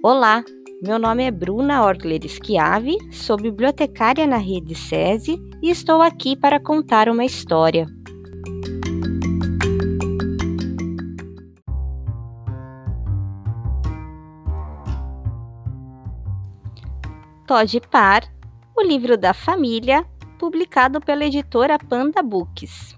Olá, meu nome é Bruna Orgler Schiavi, sou bibliotecária na rede SESI e estou aqui para contar uma história. Todd Par, o livro da família, publicado pela editora Panda Books.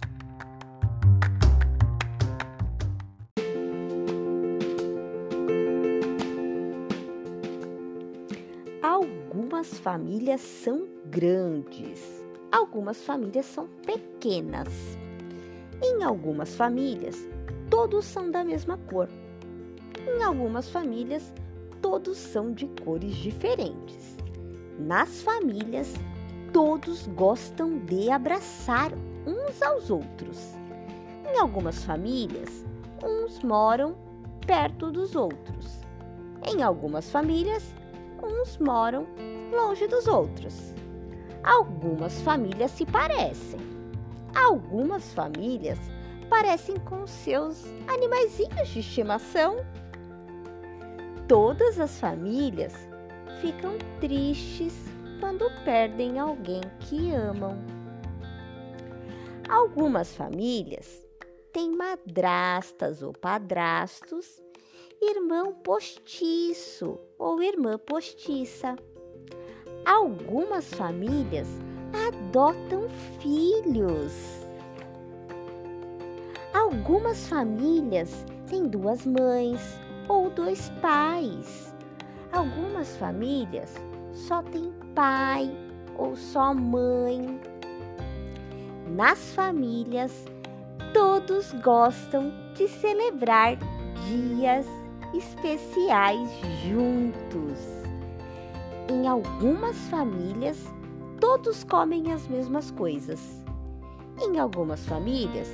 Algumas famílias são grandes, algumas famílias são pequenas. Em algumas famílias, todos são da mesma cor. Em algumas famílias, todos são de cores diferentes. Nas famílias, todos gostam de abraçar uns aos outros. Em algumas famílias, uns moram perto dos outros. Em algumas famílias, uns moram longe dos outros. Algumas famílias se parecem. Algumas famílias parecem com seus animaizinhos de estimação. Todas as famílias ficam tristes quando perdem alguém que amam. Algumas famílias têm madrastas ou padrastos, irmão postiço ou irmã postiça. Algumas famílias adotam filhos. Algumas famílias têm duas mães ou dois pais. Algumas famílias só têm pai ou só mãe. Nas famílias, todos gostam de celebrar dias especiais juntos. Em algumas famílias, todos comem as mesmas coisas. Em algumas famílias,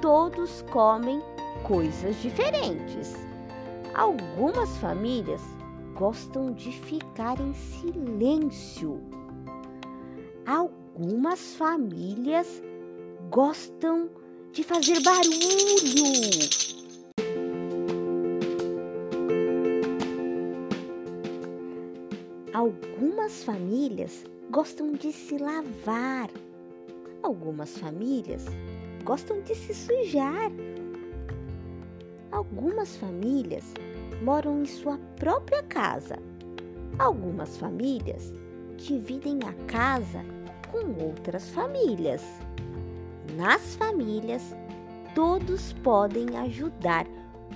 todos comem coisas diferentes. Algumas famílias gostam de ficar em silêncio. Algumas famílias gostam de fazer barulho. Algumas famílias gostam de se lavar. Algumas famílias gostam de se sujar. Algumas famílias moram em sua própria casa. Algumas famílias dividem a casa com outras famílias. Nas famílias, todos podem ajudar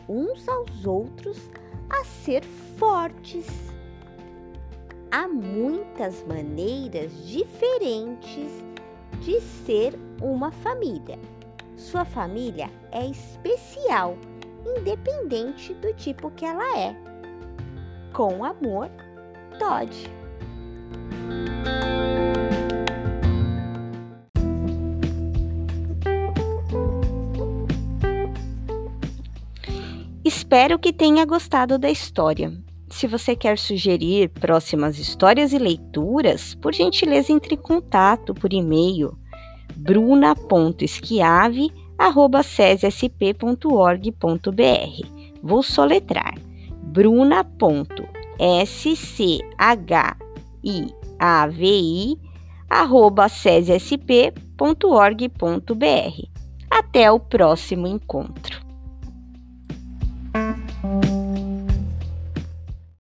uns aos outros a ser fortes. Há muitas maneiras diferentes de ser uma família. Sua família é especial independente do tipo que ela é. Com amor, Todd. Espero que tenha gostado da história. Se você quer sugerir próximas histórias e leituras, por gentileza entre em contato por e-mail bruna.esquiave.com cesesp.org.br. Vou soletrar bruna.schiavi@cesesp.org.br. Até o próximo encontro.